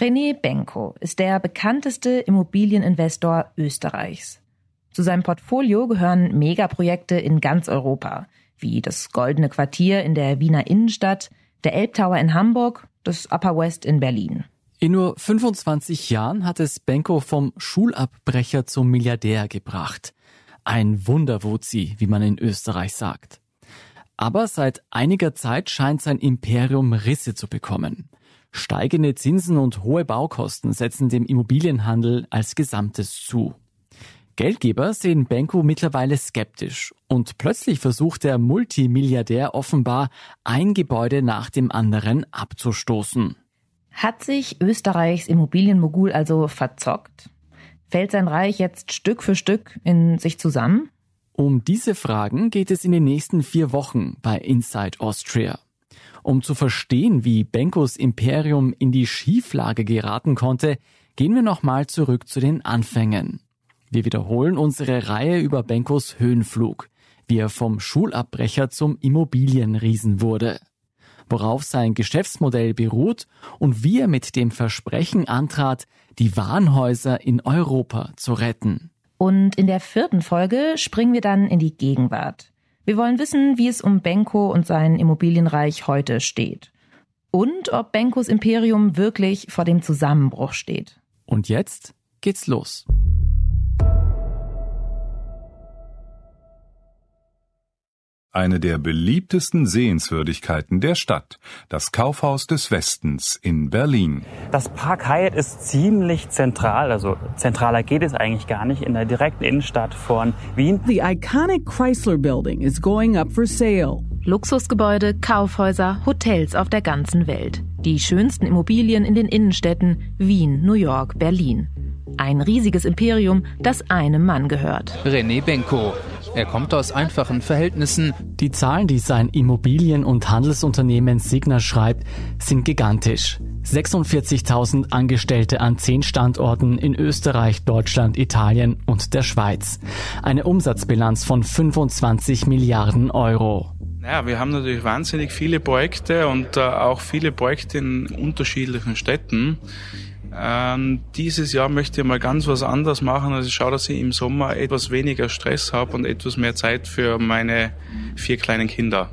René Benko ist der bekannteste Immobilieninvestor Österreichs. Zu seinem Portfolio gehören Megaprojekte in ganz Europa, wie das Goldene Quartier in der Wiener Innenstadt, der Elbtower in Hamburg, das Upper West in Berlin. In nur 25 Jahren hat es Benko vom Schulabbrecher zum Milliardär gebracht. Ein Wunderwuzi, wie man in Österreich sagt. Aber seit einiger Zeit scheint sein Imperium Risse zu bekommen. Steigende Zinsen und hohe Baukosten setzen dem Immobilienhandel als Gesamtes zu. Geldgeber sehen Benko mittlerweile skeptisch und plötzlich versucht der Multimilliardär offenbar, ein Gebäude nach dem anderen abzustoßen. Hat sich Österreichs Immobilienmogul also verzockt? Fällt sein Reich jetzt Stück für Stück in sich zusammen? Um diese Fragen geht es in den nächsten vier Wochen bei Inside Austria. Um zu verstehen, wie Benkos Imperium in die Schieflage geraten konnte, gehen wir nochmal zurück zu den Anfängen. Wir wiederholen unsere Reihe über Benkos Höhenflug, wie er vom Schulabbrecher zum Immobilienriesen wurde worauf sein Geschäftsmodell beruht und wie er mit dem Versprechen antrat, die Warenhäuser in Europa zu retten. Und in der vierten Folge springen wir dann in die Gegenwart. Wir wollen wissen, wie es um Benko und sein Immobilienreich heute steht. Und ob Benkos Imperium wirklich vor dem Zusammenbruch steht. Und jetzt geht's los. Eine der beliebtesten Sehenswürdigkeiten der Stadt, das Kaufhaus des Westens in Berlin. Das Park Hyatt ist ziemlich zentral, also zentraler geht es eigentlich gar nicht, in der direkten Innenstadt von Wien. The iconic Chrysler Building is going up for sale. Luxusgebäude, Kaufhäuser, Hotels auf der ganzen Welt. Die schönsten Immobilien in den Innenstädten Wien, New York, Berlin. Ein riesiges Imperium, das einem Mann gehört. René Benko. Er kommt aus einfachen Verhältnissen. Die Zahlen, die sein Immobilien- und Handelsunternehmen Signa schreibt, sind gigantisch. 46.000 Angestellte an zehn Standorten in Österreich, Deutschland, Italien und der Schweiz. Eine Umsatzbilanz von 25 Milliarden Euro. Naja, wir haben natürlich wahnsinnig viele Projekte und äh, auch viele Projekte in unterschiedlichen Städten. Ähm, dieses Jahr möchte ich mal ganz was anderes machen. Also ich schaue, dass ich im Sommer etwas weniger Stress habe und etwas mehr Zeit für meine vier kleinen Kinder.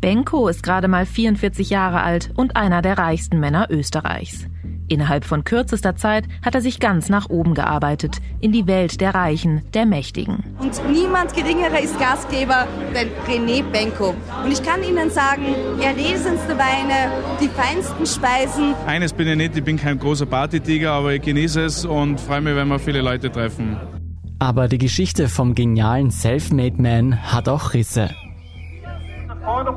Benko ist gerade mal 44 Jahre alt und einer der reichsten Männer Österreichs. Innerhalb von kürzester Zeit hat er sich ganz nach oben gearbeitet, in die Welt der Reichen, der Mächtigen. Und niemand geringerer ist Gastgeber denn René Benko. Und ich kann Ihnen sagen, erlesenste Weine, die feinsten Speisen. Eines bin ich nicht, ich bin kein großer Partytiger, aber ich genieße es und freue mich, wenn wir viele Leute treffen. Aber die Geschichte vom genialen Selfmade Man hat auch Risse.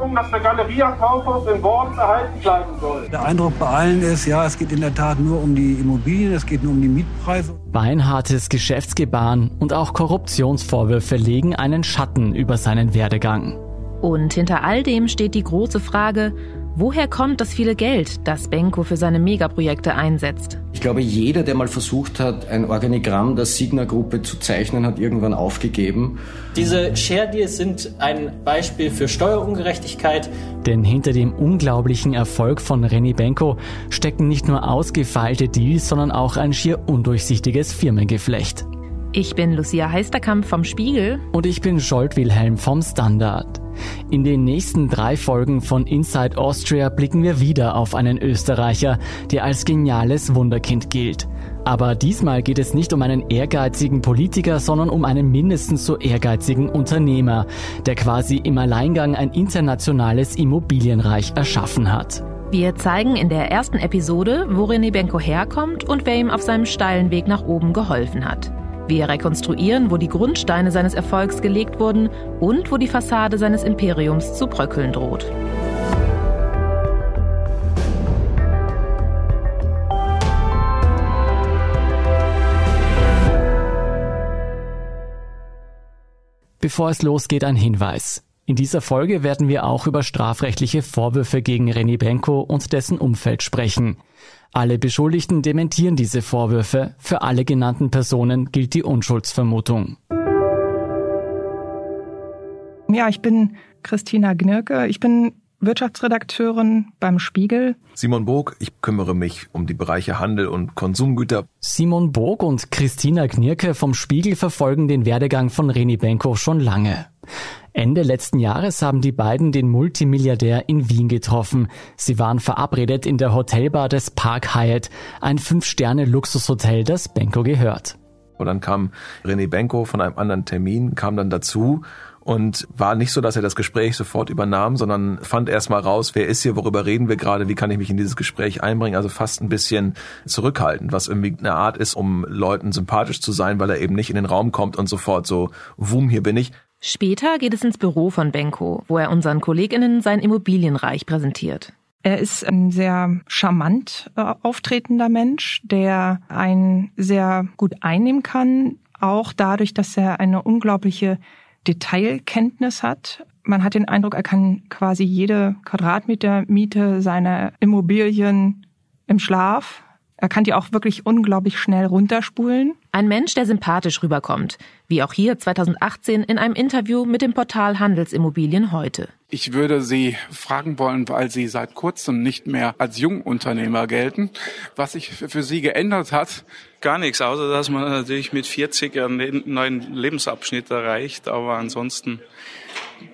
Forderung, dass der Galeria Kaufhaus in Worms erhalten bleiben soll. Der Eindruck bei allen ist, ja, es geht in der Tat nur um die Immobilien, es geht nur um die Mietpreise. Beinhartes Geschäftsgebaren und auch Korruptionsvorwürfe legen einen Schatten über seinen Werdegang. Und hinter all dem steht die große Frage, Woher kommt das viele Geld, das Benko für seine Megaprojekte einsetzt? Ich glaube, jeder, der mal versucht hat, ein Organigramm der Signa-Gruppe zu zeichnen, hat irgendwann aufgegeben. Diese Share Deals sind ein Beispiel für Steuerungerechtigkeit. Denn hinter dem unglaublichen Erfolg von René Benko stecken nicht nur ausgefeilte Deals, sondern auch ein schier undurchsichtiges Firmengeflecht. Ich bin Lucia Heisterkamp vom Spiegel. Und ich bin Scholt Wilhelm vom Standard. In den nächsten drei Folgen von Inside Austria blicken wir wieder auf einen Österreicher, der als geniales Wunderkind gilt. Aber diesmal geht es nicht um einen ehrgeizigen Politiker, sondern um einen mindestens so ehrgeizigen Unternehmer, der quasi im Alleingang ein internationales Immobilienreich erschaffen hat. Wir zeigen in der ersten Episode, wo René Benko herkommt und wer ihm auf seinem steilen Weg nach oben geholfen hat. Wir rekonstruieren, wo die Grundsteine seines Erfolgs gelegt wurden und wo die Fassade seines Imperiums zu bröckeln droht. Bevor es losgeht, ein Hinweis. In dieser Folge werden wir auch über strafrechtliche Vorwürfe gegen René Benko und dessen Umfeld sprechen. Alle Beschuldigten dementieren diese Vorwürfe. Für alle genannten Personen gilt die Unschuldsvermutung. Ja, ich bin Christina Gnirke. Ich bin Wirtschaftsredakteurin beim Spiegel. Simon Burg, ich kümmere mich um die Bereiche Handel und Konsumgüter. Simon Burg und Christina Knirke vom Spiegel verfolgen den Werdegang von Reni Benko schon lange. Ende letzten Jahres haben die beiden den Multimilliardär in Wien getroffen. Sie waren verabredet in der Hotelbar des Park Hyatt, ein Fünf-Sterne-Luxushotel, das Benko gehört. Und dann kam René Benko von einem anderen Termin, kam dann dazu und war nicht so, dass er das Gespräch sofort übernahm, sondern fand erst mal raus, wer ist hier, worüber reden wir gerade, wie kann ich mich in dieses Gespräch einbringen, also fast ein bisschen zurückhaltend, was irgendwie eine Art ist, um Leuten sympathisch zu sein, weil er eben nicht in den Raum kommt und sofort so, wum, hier bin ich. Später geht es ins Büro von Benko, wo er unseren KollegInnen sein Immobilienreich präsentiert. Er ist ein sehr charmant äh, auftretender Mensch, der einen sehr gut einnehmen kann, auch dadurch, dass er eine unglaubliche Detailkenntnis hat. Man hat den Eindruck, er kann quasi jede Quadratmeter Miete seiner Immobilien im Schlaf er kann die auch wirklich unglaublich schnell runterspulen. Ein Mensch, der sympathisch rüberkommt, wie auch hier 2018 in einem Interview mit dem Portal Handelsimmobilien heute. Ich würde Sie fragen wollen, weil Sie seit kurzem nicht mehr als Jungunternehmer gelten, was sich für Sie geändert hat. Gar nichts, außer dass man natürlich mit 40 einen neuen Lebensabschnitt erreicht, aber ansonsten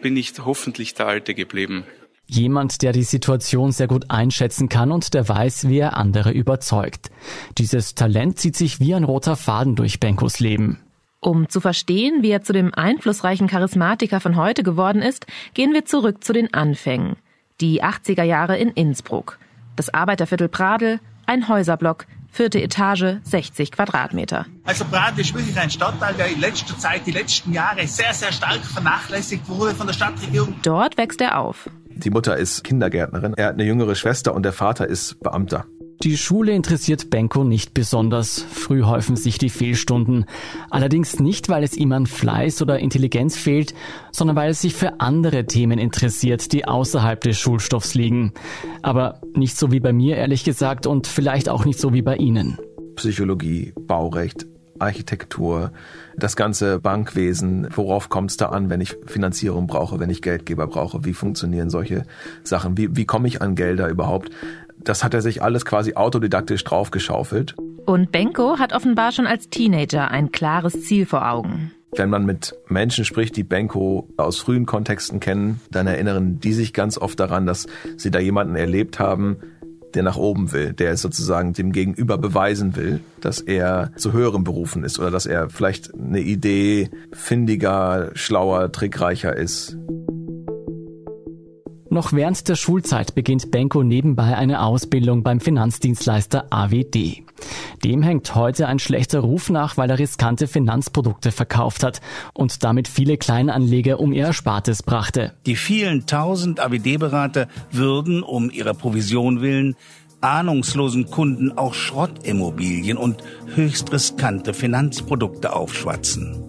bin ich hoffentlich der Alte geblieben. Jemand, der die Situation sehr gut einschätzen kann und der weiß, wie er andere überzeugt. Dieses Talent zieht sich wie ein roter Faden durch Benkos Leben. Um zu verstehen, wie er zu dem einflussreichen Charismatiker von heute geworden ist, gehen wir zurück zu den Anfängen. Die 80er Jahre in Innsbruck. Das Arbeiterviertel Pradel, ein Häuserblock, vierte Etage, 60 Quadratmeter. Also Pradel ist wirklich ein Stadtteil, der in letzter Zeit, die letzten Jahre sehr, sehr stark vernachlässigt wurde von der Stadtregierung. Dort wächst er auf. Die Mutter ist Kindergärtnerin, er hat eine jüngere Schwester und der Vater ist Beamter. Die Schule interessiert Benko nicht besonders. Früh häufen sich die Fehlstunden. Allerdings nicht, weil es ihm an Fleiß oder Intelligenz fehlt, sondern weil er sich für andere Themen interessiert, die außerhalb des Schulstoffs liegen. Aber nicht so wie bei mir, ehrlich gesagt, und vielleicht auch nicht so wie bei Ihnen. Psychologie, Baurecht, Architektur, das ganze Bankwesen, worauf kommt es da an, wenn ich Finanzierung brauche, wenn ich Geldgeber brauche, wie funktionieren solche Sachen, wie, wie komme ich an Gelder überhaupt? Das hat er sich alles quasi autodidaktisch draufgeschaufelt. Und Benko hat offenbar schon als Teenager ein klares Ziel vor Augen. Wenn man mit Menschen spricht, die Benko aus frühen Kontexten kennen, dann erinnern die sich ganz oft daran, dass sie da jemanden erlebt haben, der nach oben will, der sozusagen dem Gegenüber beweisen will, dass er zu höheren Berufen ist oder dass er vielleicht eine Idee findiger, schlauer, trickreicher ist. Noch während der Schulzeit beginnt Benko nebenbei eine Ausbildung beim Finanzdienstleister AWD. Dem hängt heute ein schlechter Ruf nach, weil er riskante Finanzprodukte verkauft hat und damit viele Kleinanleger um ihr Erspartes brachte. Die vielen tausend AWD-Berater würden um ihrer Provision willen ahnungslosen Kunden auch Schrottimmobilien und höchst riskante Finanzprodukte aufschwatzen.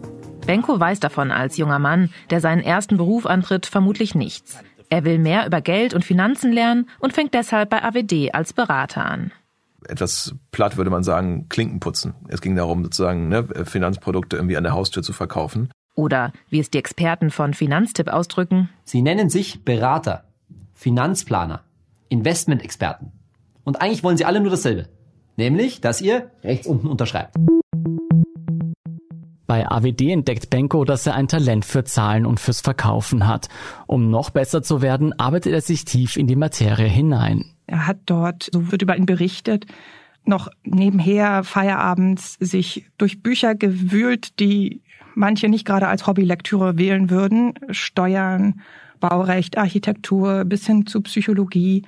Benko weiß davon als junger Mann, der seinen ersten Beruf antritt, vermutlich nichts. Er will mehr über Geld und Finanzen lernen und fängt deshalb bei AWD als Berater an. Etwas platt würde man sagen, Klinken putzen. Es ging darum, sozusagen ne, Finanzprodukte irgendwie an der Haustür zu verkaufen. Oder wie es die Experten von Finanztipp ausdrücken. Sie nennen sich Berater, Finanzplaner, Investmentexperten. Und eigentlich wollen sie alle nur dasselbe. Nämlich, dass ihr rechts unten unterschreibt. Bei AWD entdeckt Benko, dass er ein Talent für Zahlen und fürs Verkaufen hat. Um noch besser zu werden, arbeitet er sich tief in die Materie hinein. Er hat dort, so wird über ihn berichtet, noch nebenher feierabends sich durch Bücher gewühlt, die manche nicht gerade als Hobbylektüre wählen würden. Steuern, Baurecht, Architektur bis hin zu Psychologie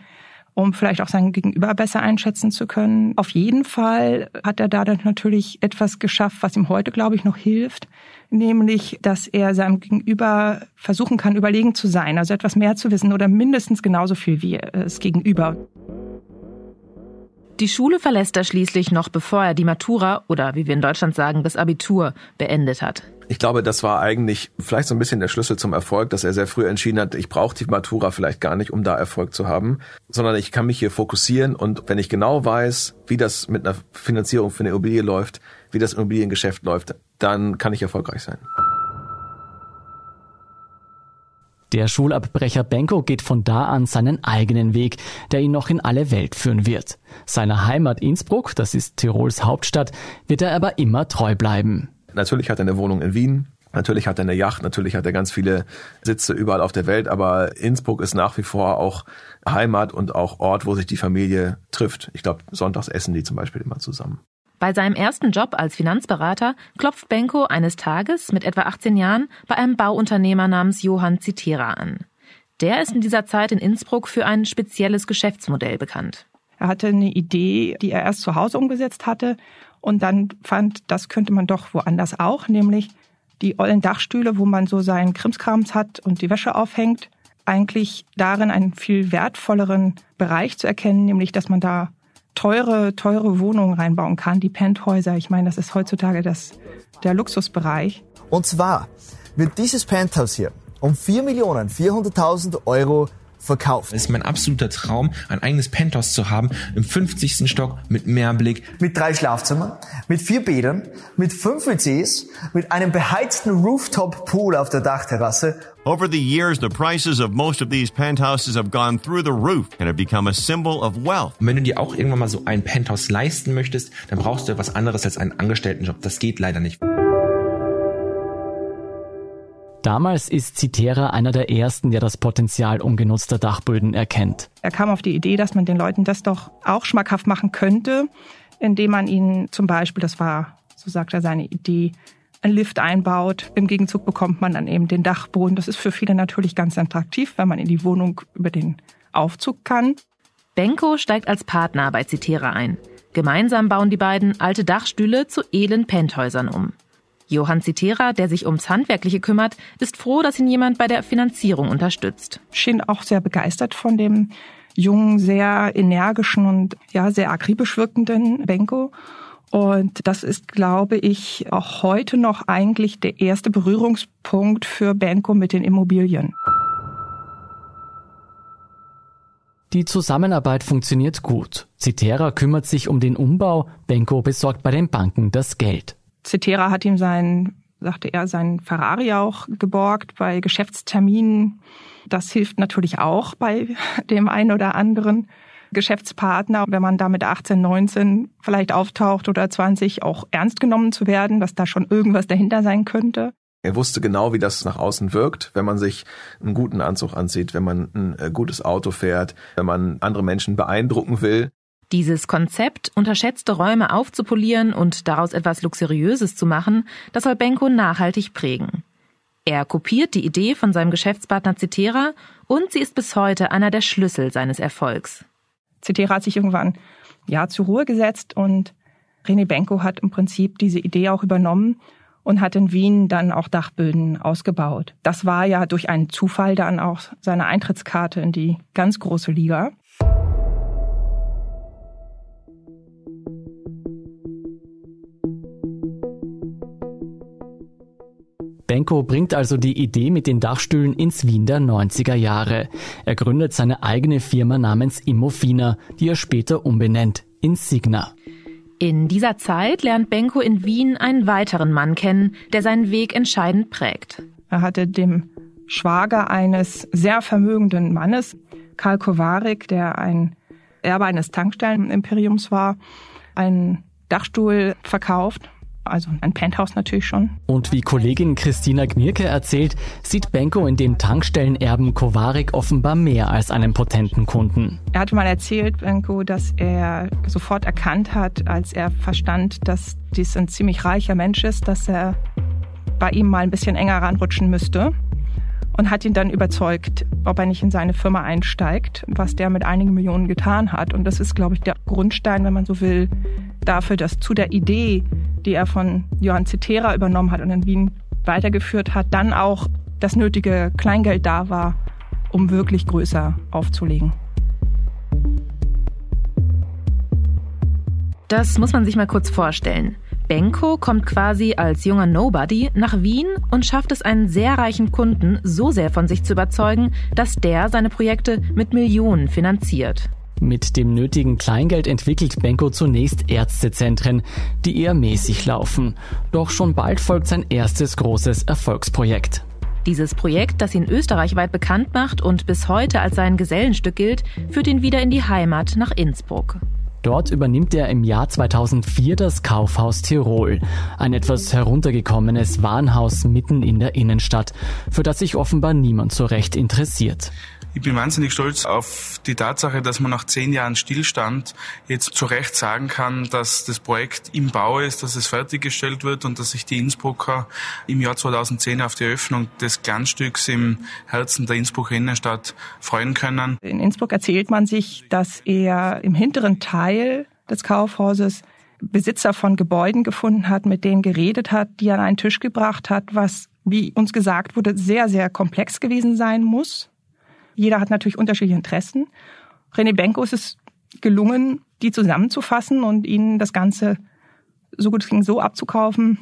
um vielleicht auch sein Gegenüber besser einschätzen zu können. Auf jeden Fall hat er da dann natürlich etwas geschafft, was ihm heute, glaube ich, noch hilft, nämlich, dass er seinem Gegenüber versuchen kann, überlegen zu sein, also etwas mehr zu wissen oder mindestens genauso viel wie es Gegenüber. Die Schule verlässt er schließlich noch bevor er die Matura oder wie wir in Deutschland sagen, das Abitur beendet hat. Ich glaube, das war eigentlich vielleicht so ein bisschen der Schlüssel zum Erfolg, dass er sehr früh entschieden hat, ich brauche die Matura vielleicht gar nicht, um da Erfolg zu haben, sondern ich kann mich hier fokussieren und wenn ich genau weiß, wie das mit einer Finanzierung für eine Immobilie läuft, wie das Immobiliengeschäft läuft, dann kann ich erfolgreich sein. Der Schulabbrecher Benko geht von da an seinen eigenen Weg, der ihn noch in alle Welt führen wird. Seiner Heimat Innsbruck, das ist Tirols Hauptstadt, wird er aber immer treu bleiben. Natürlich hat er eine Wohnung in Wien, Natürlich hat er eine Yacht, natürlich hat er ganz viele Sitze überall auf der Welt, aber Innsbruck ist nach wie vor auch Heimat und auch Ort, wo sich die Familie trifft. Ich glaube, sonntags essen die zum Beispiel immer zusammen. Bei seinem ersten Job als Finanzberater klopft Benko eines Tages mit etwa 18 Jahren bei einem Bauunternehmer namens Johann Zitera an. Der ist in dieser Zeit in Innsbruck für ein spezielles Geschäftsmodell bekannt. Er hatte eine Idee, die er erst zu Hause umgesetzt hatte und dann fand, das könnte man doch woanders auch, nämlich die ollen Dachstühle, wo man so seinen Krimskrams hat und die Wäsche aufhängt, eigentlich darin einen viel wertvolleren Bereich zu erkennen, nämlich dass man da teure, teure Wohnungen reinbauen kann, die Penthäuser. Ich meine, das ist heutzutage das, der Luxusbereich. Und zwar wird dieses Penthouse hier um 4.400.000 Euro verkauft. Es ist mein absoluter Traum, ein eigenes Penthouse zu haben, im 50. Stock mit Meerblick. Mit drei Schlafzimmern, mit vier Bädern, mit fünf WCs, mit einem beheizten Rooftop-Pool auf der Dachterrasse. Over the years, the prices of most of these penthouses have gone through the roof and have become a symbol of wealth. Und wenn du dir auch irgendwann mal so ein Penthouse leisten möchtest, dann brauchst du etwas anderes als einen Angestelltenjob. Das geht leider nicht. Damals ist Citera einer der ersten, der das Potenzial ungenutzter Dachböden erkennt. Er kam auf die Idee, dass man den Leuten das doch auch schmackhaft machen könnte, indem man ihnen zum Beispiel, das war, so sagt er seine Idee, ein Lift einbaut. Im Gegenzug bekommt man dann eben den Dachboden. Das ist für viele natürlich ganz attraktiv, wenn man in die Wohnung über den Aufzug kann. Benko steigt als Partner bei Citera ein. Gemeinsam bauen die beiden alte Dachstühle zu edlen Penthäusern um. Johann Zitera, der sich ums Handwerkliche kümmert, ist froh, dass ihn jemand bei der Finanzierung unterstützt. Schien auch sehr begeistert von dem jungen, sehr energischen und ja, sehr akribisch wirkenden Benko. Und das ist, glaube ich, auch heute noch eigentlich der erste Berührungspunkt für Benko mit den Immobilien. Die Zusammenarbeit funktioniert gut. Citera kümmert sich um den Umbau, Benko besorgt bei den Banken das Geld. Cetera hat ihm sein, sagte er, sein Ferrari auch geborgt bei Geschäftsterminen. Das hilft natürlich auch bei dem einen oder anderen Geschäftspartner, wenn man da mit 18, 19 vielleicht auftaucht oder 20 auch ernst genommen zu werden, dass da schon irgendwas dahinter sein könnte. Er wusste genau, wie das nach außen wirkt, wenn man sich einen guten Anzug anzieht, wenn man ein äh, gutes Auto fährt, wenn man andere Menschen beeindrucken will. Dieses Konzept, unterschätzte Räume aufzupolieren und daraus etwas Luxuriöses zu machen, das soll Benko nachhaltig prägen. Er kopiert die Idee von seinem Geschäftspartner Cetera und sie ist bis heute einer der Schlüssel seines Erfolgs. Cetera hat sich irgendwann ja zur Ruhe gesetzt und René Benko hat im Prinzip diese Idee auch übernommen und hat in Wien dann auch Dachböden ausgebaut. Das war ja durch einen Zufall dann auch seine Eintrittskarte in die ganz große Liga. Benko bringt also die Idee mit den Dachstühlen ins Wien der 90er Jahre. Er gründet seine eigene Firma namens Immofina, die er später umbenennt in Signa. In dieser Zeit lernt Benko in Wien einen weiteren Mann kennen, der seinen Weg entscheidend prägt. Er hatte dem Schwager eines sehr vermögenden Mannes, Karl Kowarik, der ein Erbe eines Tankstellenimperiums war, einen Dachstuhl verkauft also ein Penthouse natürlich schon. Und wie Kollegin Christina Gmirke erzählt, sieht Benko in dem Tankstellenerben Kovarik offenbar mehr als einen potenten Kunden. Er hatte mal erzählt, Benko, dass er sofort erkannt hat, als er verstand, dass dies ein ziemlich reicher Mensch ist, dass er bei ihm mal ein bisschen enger ranrutschen müsste und hat ihn dann überzeugt, ob er nicht in seine Firma einsteigt, was der mit einigen Millionen getan hat. Und das ist, glaube ich, der Grundstein, wenn man so will, dafür, dass zu der Idee, die er von Johann Cetera übernommen hat und in Wien weitergeführt hat, dann auch das nötige Kleingeld da war, um wirklich größer aufzulegen. Das muss man sich mal kurz vorstellen. Benko kommt quasi als junger Nobody nach Wien und schafft es einen sehr reichen Kunden so sehr von sich zu überzeugen, dass der seine Projekte mit Millionen finanziert. Mit dem nötigen Kleingeld entwickelt Benko zunächst Ärztezentren, die eher mäßig laufen. Doch schon bald folgt sein erstes großes Erfolgsprojekt. Dieses Projekt, das ihn österreichweit bekannt macht und bis heute als sein Gesellenstück gilt, führt ihn wieder in die Heimat nach Innsbruck. Dort übernimmt er im Jahr 2004 das Kaufhaus Tirol, ein etwas heruntergekommenes Warenhaus mitten in der Innenstadt, für das sich offenbar niemand so recht interessiert. Ich bin wahnsinnig stolz auf die Tatsache, dass man nach zehn Jahren Stillstand jetzt zu Recht sagen kann, dass das Projekt im Bau ist, dass es fertiggestellt wird und dass sich die Innsbrucker im Jahr 2010 auf die Eröffnung des Glanzstücks im Herzen der Innsbrucker Innenstadt freuen können. In Innsbruck erzählt man sich, dass er im hinteren Teil des Kaufhauses Besitzer von Gebäuden gefunden hat, mit denen geredet hat, die an einen Tisch gebracht hat, was, wie uns gesagt wurde, sehr, sehr komplex gewesen sein muss jeder hat natürlich unterschiedliche Interessen. René Benko ist es gelungen, die zusammenzufassen und ihnen das Ganze so gut es ging so abzukaufen,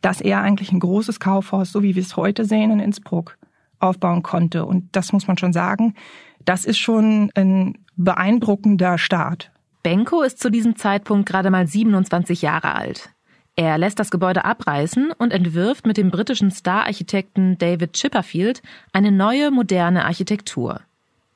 dass er eigentlich ein großes Kaufhaus, so wie wir es heute sehen in Innsbruck, aufbauen konnte. Und das muss man schon sagen, das ist schon ein beeindruckender Start. Benko ist zu diesem Zeitpunkt gerade mal 27 Jahre alt. Er lässt das Gebäude abreißen und entwirft mit dem britischen Star-Architekten David Chipperfield eine neue, moderne Architektur.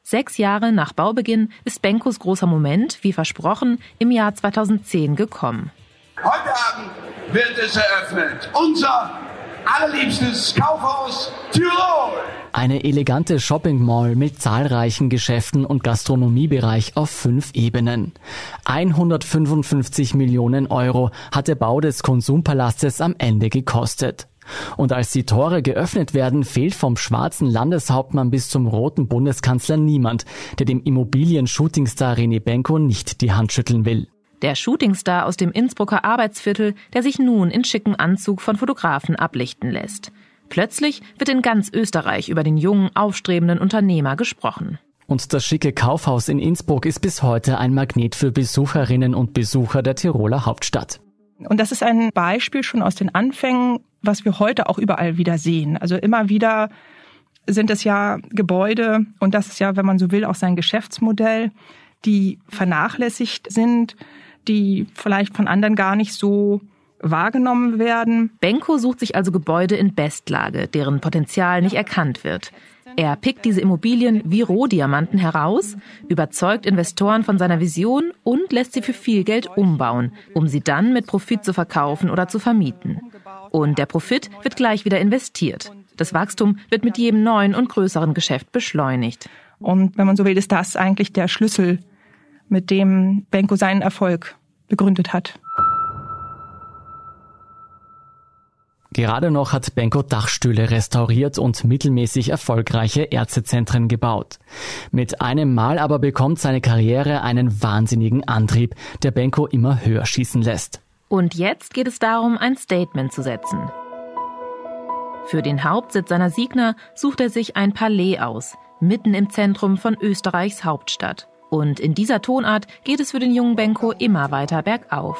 Sechs Jahre nach Baubeginn ist Benkos großer Moment, wie versprochen, im Jahr 2010 gekommen. Heute Abend wird es eröffnet. Unser allerliebstes Kaufhaus Tirol. Eine elegante Shopping Mall mit zahlreichen Geschäften und Gastronomiebereich auf fünf Ebenen. 155 Millionen Euro hat der Bau des Konsumpalastes am Ende gekostet. Und als die Tore geöffnet werden, fehlt vom schwarzen Landeshauptmann bis zum roten Bundeskanzler niemand, der dem Immobilien-Shootingstar René Benko nicht die Hand schütteln will. Der Shootingstar aus dem Innsbrucker Arbeitsviertel, der sich nun in schicken Anzug von Fotografen ablichten lässt. Plötzlich wird in ganz Österreich über den jungen, aufstrebenden Unternehmer gesprochen. Und das schicke Kaufhaus in Innsbruck ist bis heute ein Magnet für Besucherinnen und Besucher der Tiroler Hauptstadt. Und das ist ein Beispiel schon aus den Anfängen, was wir heute auch überall wieder sehen. Also immer wieder sind es ja Gebäude, und das ist ja, wenn man so will, auch sein Geschäftsmodell, die vernachlässigt sind, die vielleicht von anderen gar nicht so wahrgenommen werden. Benko sucht sich also Gebäude in Bestlage, deren Potenzial nicht erkannt wird. Er pickt diese Immobilien wie Rohdiamanten heraus, überzeugt Investoren von seiner Vision und lässt sie für viel Geld umbauen, um sie dann mit Profit zu verkaufen oder zu vermieten. Und der Profit wird gleich wieder investiert. Das Wachstum wird mit jedem neuen und größeren Geschäft beschleunigt. Und wenn man so will, ist das eigentlich der Schlüssel mit dem Benko seinen Erfolg begründet hat. Gerade noch hat Benko Dachstühle restauriert und mittelmäßig erfolgreiche Ärztezentren gebaut. Mit einem Mal aber bekommt seine Karriere einen wahnsinnigen Antrieb, der Benko immer höher schießen lässt. Und jetzt geht es darum, ein Statement zu setzen. Für den Hauptsitz seiner Signer sucht er sich ein Palais aus, mitten im Zentrum von Österreichs Hauptstadt. Und in dieser Tonart geht es für den jungen Benko immer weiter bergauf.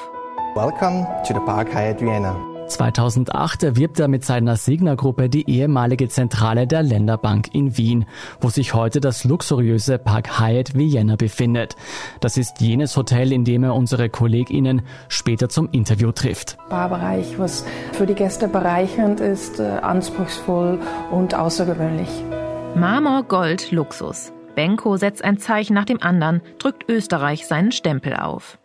Welcome to the Park Hyatt Vienna. 2008 erwirbt er mit seiner Signa-Gruppe die ehemalige Zentrale der Länderbank in Wien, wo sich heute das luxuriöse Park Hyatt Vienna befindet. Das ist jenes Hotel, in dem er unsere KollegInnen später zum Interview trifft. Barbereich, was für die Gäste bereichernd ist, äh, anspruchsvoll und außergewöhnlich. Marmor, Gold, Luxus. Benko setzt ein Zeichen nach dem anderen, drückt Österreich seinen Stempel auf.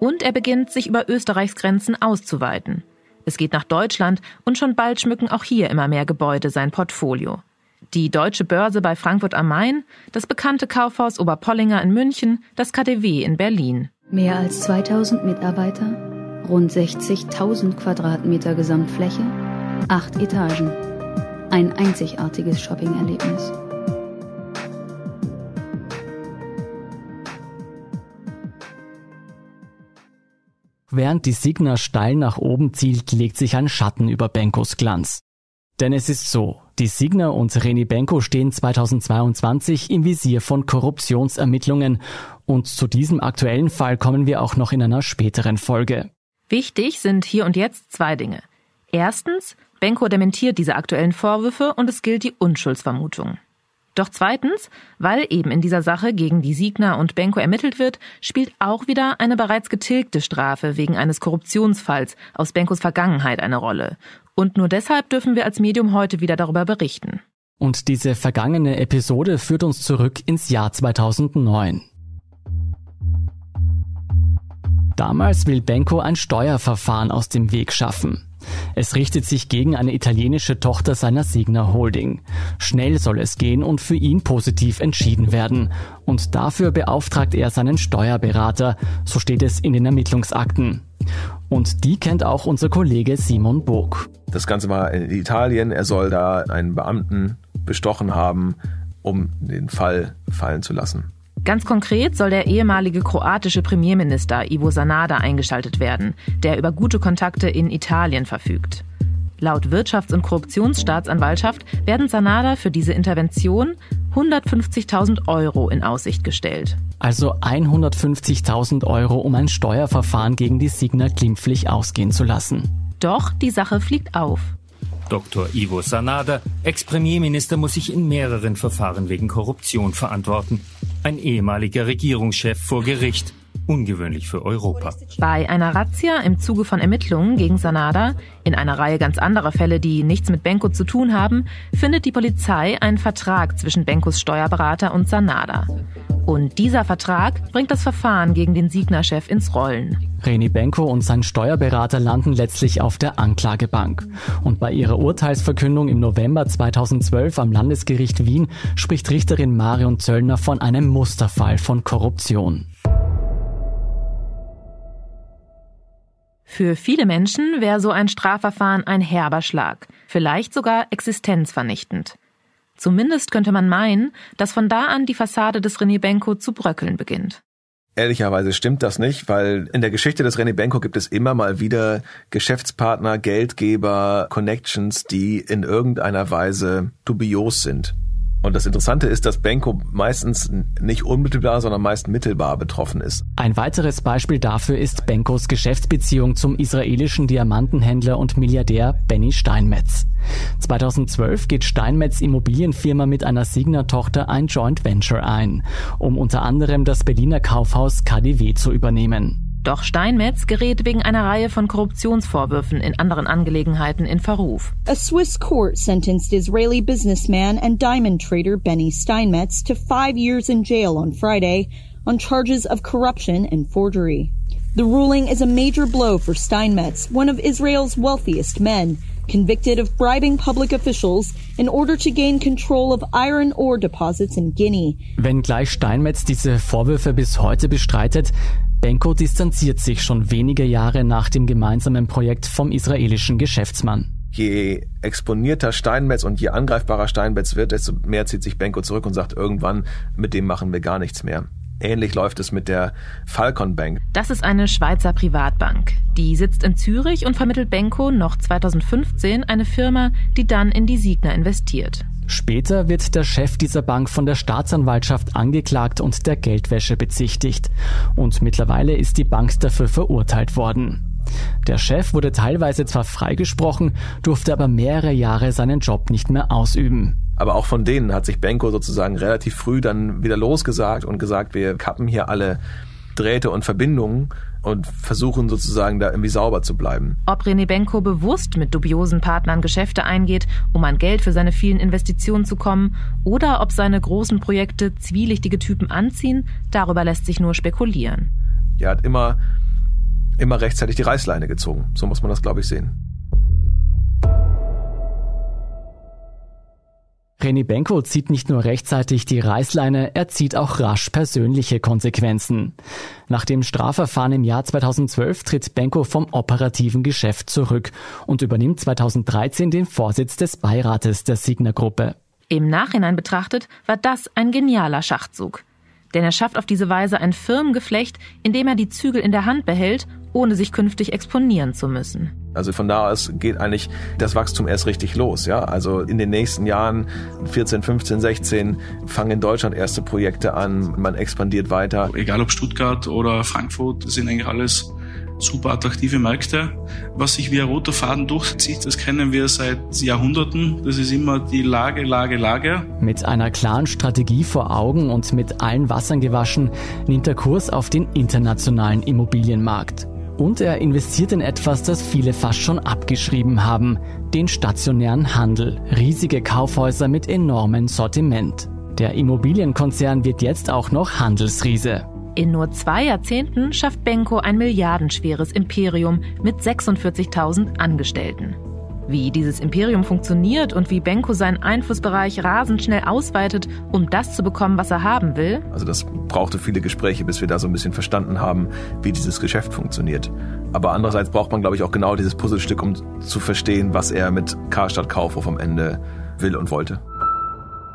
Und er beginnt, sich über Österreichs Grenzen auszuweiten. Es geht nach Deutschland und schon bald schmücken auch hier immer mehr Gebäude sein Portfolio. Die Deutsche Börse bei Frankfurt am Main, das bekannte Kaufhaus Oberpollinger in München, das KDW in Berlin. Mehr als 2000 Mitarbeiter, rund 60.000 Quadratmeter Gesamtfläche, acht Etagen. Ein einzigartiges Shopping-Erlebnis. Während die Signa steil nach oben zielt, legt sich ein Schatten über Benkos Glanz. Denn es ist so, die Signa und René Benko stehen 2022 im Visier von Korruptionsermittlungen und zu diesem aktuellen Fall kommen wir auch noch in einer späteren Folge. Wichtig sind hier und jetzt zwei Dinge. Erstens, Benko dementiert diese aktuellen Vorwürfe und es gilt die Unschuldsvermutung. Doch zweitens, weil eben in dieser Sache gegen die Siegner und Benko ermittelt wird, spielt auch wieder eine bereits getilgte Strafe wegen eines Korruptionsfalls aus Benkos Vergangenheit eine Rolle. Und nur deshalb dürfen wir als Medium heute wieder darüber berichten. Und diese vergangene Episode führt uns zurück ins Jahr 2009. Damals will Benko ein Steuerverfahren aus dem Weg schaffen. Es richtet sich gegen eine italienische Tochter seiner Signer Holding. Schnell soll es gehen und für ihn positiv entschieden werden. Und dafür beauftragt er seinen Steuerberater, so steht es in den Ermittlungsakten. Und die kennt auch unser Kollege Simon Burg. Das Ganze war in Italien. Er soll da einen Beamten bestochen haben, um den Fall fallen zu lassen. Ganz konkret soll der ehemalige kroatische Premierminister Ivo Sanada eingeschaltet werden, der über gute Kontakte in Italien verfügt. Laut Wirtschafts- und Korruptionsstaatsanwaltschaft werden Sanada für diese Intervention 150.000 Euro in Aussicht gestellt. Also 150.000 Euro, um ein Steuerverfahren gegen die Signer glimpflich ausgehen zu lassen. Doch die Sache fliegt auf. Dr. Ivo Sanada, Ex-Premierminister, muss sich in mehreren Verfahren wegen Korruption verantworten. Ein ehemaliger Regierungschef vor Gericht. Ungewöhnlich für Europa. Bei einer Razzia im Zuge von Ermittlungen gegen Sanada, in einer Reihe ganz anderer Fälle, die nichts mit Benko zu tun haben, findet die Polizei einen Vertrag zwischen Benkos Steuerberater und Sanada. Und dieser Vertrag bringt das Verfahren gegen den Signer-Chef ins Rollen. Reni Benko und sein Steuerberater landen letztlich auf der Anklagebank. Und bei ihrer Urteilsverkündung im November 2012 am Landesgericht Wien spricht Richterin Marion Zöllner von einem Musterfall von Korruption. Für viele Menschen wäre so ein Strafverfahren ein herber Schlag, vielleicht sogar existenzvernichtend. Zumindest könnte man meinen, dass von da an die Fassade des René Benko zu bröckeln beginnt. Ehrlicherweise stimmt das nicht, weil in der Geschichte des René Benko gibt es immer mal wieder Geschäftspartner, Geldgeber, Connections, die in irgendeiner Weise dubios sind. Und das Interessante ist, dass Benko meistens nicht unmittelbar, sondern meist mittelbar betroffen ist. Ein weiteres Beispiel dafür ist Benkos Geschäftsbeziehung zum israelischen Diamantenhändler und Milliardär Benny Steinmetz. 2012 geht Steinmetz Immobilienfirma mit einer Signer-Tochter ein Joint Venture ein, um unter anderem das Berliner Kaufhaus KDW zu übernehmen. Doch Steinmetz gerät wegen einer Reihe von Korruptionsvorwürfen in anderen Angelegenheiten in Verruf. A Swiss court sentenced Israeli businessman and diamond trader Benny Steinmetz to five years in jail on Friday on charges of corruption and forgery. The ruling is a major blow for Steinmetz, one of Israel's wealthiest men, convicted of bribing public officials in order to gain control of iron ore deposits in Guinea. Wenngleich Steinmetz diese Vorwürfe bis heute bestreitet, Benko distanziert sich schon wenige Jahre nach dem gemeinsamen Projekt vom israelischen Geschäftsmann. Je exponierter Steinmetz und je angreifbarer Steinmetz wird, desto mehr zieht sich Benko zurück und sagt irgendwann, mit dem machen wir gar nichts mehr. Ähnlich läuft es mit der Falcon Bank. Das ist eine Schweizer Privatbank. Die sitzt in Zürich und vermittelt Benko noch 2015 eine Firma, die dann in die Signer investiert. Später wird der Chef dieser Bank von der Staatsanwaltschaft angeklagt und der Geldwäsche bezichtigt. Und mittlerweile ist die Bank dafür verurteilt worden. Der Chef wurde teilweise zwar freigesprochen, durfte aber mehrere Jahre seinen Job nicht mehr ausüben. Aber auch von denen hat sich Benko sozusagen relativ früh dann wieder losgesagt und gesagt, wir kappen hier alle Drähte und Verbindungen und versuchen sozusagen da irgendwie sauber zu bleiben. Ob René Benko bewusst mit dubiosen Partnern Geschäfte eingeht, um an Geld für seine vielen Investitionen zu kommen, oder ob seine großen Projekte zwielichtige Typen anziehen, darüber lässt sich nur spekulieren. Er hat immer, immer rechtzeitig die Reißleine gezogen. So muss man das, glaube ich, sehen. René Benko zieht nicht nur rechtzeitig die Reißleine, er zieht auch rasch persönliche Konsequenzen. Nach dem Strafverfahren im Jahr 2012 tritt Benko vom operativen Geschäft zurück und übernimmt 2013 den Vorsitz des Beirates der Signer Gruppe. Im Nachhinein betrachtet war das ein genialer Schachzug. Denn er schafft auf diese Weise ein Firmengeflecht, in dem er die Zügel in der Hand behält ohne sich künftig exponieren zu müssen. Also von da aus geht eigentlich das Wachstum erst richtig los. Ja? Also in den nächsten Jahren, 14, 15, 16, fangen in Deutschland erste Projekte an, man expandiert weiter. Egal ob Stuttgart oder Frankfurt, das sind eigentlich alles super attraktive Märkte. Was sich wie ein roter Faden durchzieht, das kennen wir seit Jahrhunderten. Das ist immer die Lage, Lage, Lage. Mit einer klaren Strategie vor Augen und mit allen Wassern gewaschen, nimmt der Kurs auf den internationalen Immobilienmarkt. Und er investiert in etwas, das viele fast schon abgeschrieben haben, den stationären Handel, riesige Kaufhäuser mit enormem Sortiment. Der Immobilienkonzern wird jetzt auch noch Handelsriese. In nur zwei Jahrzehnten schafft Benko ein milliardenschweres Imperium mit 46.000 Angestellten. Wie dieses Imperium funktioniert und wie Benko seinen Einflussbereich rasend schnell ausweitet, um das zu bekommen, was er haben will. Also das brauchte viele Gespräche, bis wir da so ein bisschen verstanden haben, wie dieses Geschäft funktioniert. Aber andererseits braucht man, glaube ich, auch genau dieses Puzzlestück, um zu verstehen, was er mit Karstadt Kaufhof am Ende will und wollte.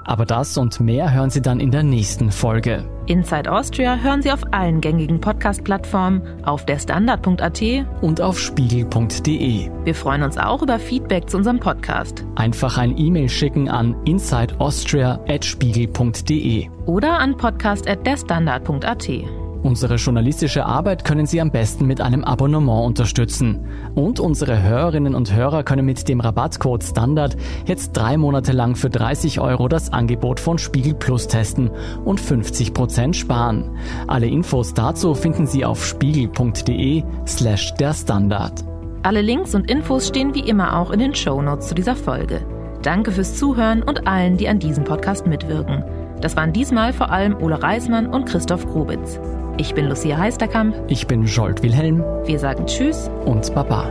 Aber das und mehr hören Sie dann in der nächsten Folge. Inside Austria hören Sie auf allen gängigen Podcast-Plattformen, auf der Standard.at und auf spiegel.de. Wir freuen uns auch über Feedback zu unserem Podcast. Einfach ein E-Mail schicken an insideaustria.spiegel.de oder an podcast.derstandard.at. Unsere journalistische Arbeit können Sie am besten mit einem Abonnement unterstützen. Und unsere Hörerinnen und Hörer können mit dem Rabattcode Standard jetzt drei Monate lang für 30 Euro das Angebot von Spiegel Plus testen und 50 Prozent sparen. Alle Infos dazu finden Sie auf spiegel.de slash der Standard. Alle Links und Infos stehen wie immer auch in den Shownotes zu dieser Folge. Danke fürs Zuhören und allen, die an diesem Podcast mitwirken. Das waren diesmal vor allem Ole Reismann und Christoph Grubitz. Ich bin Lucia Heisterkamp. Ich bin Jolt Wilhelm. Wir sagen Tschüss und Baba.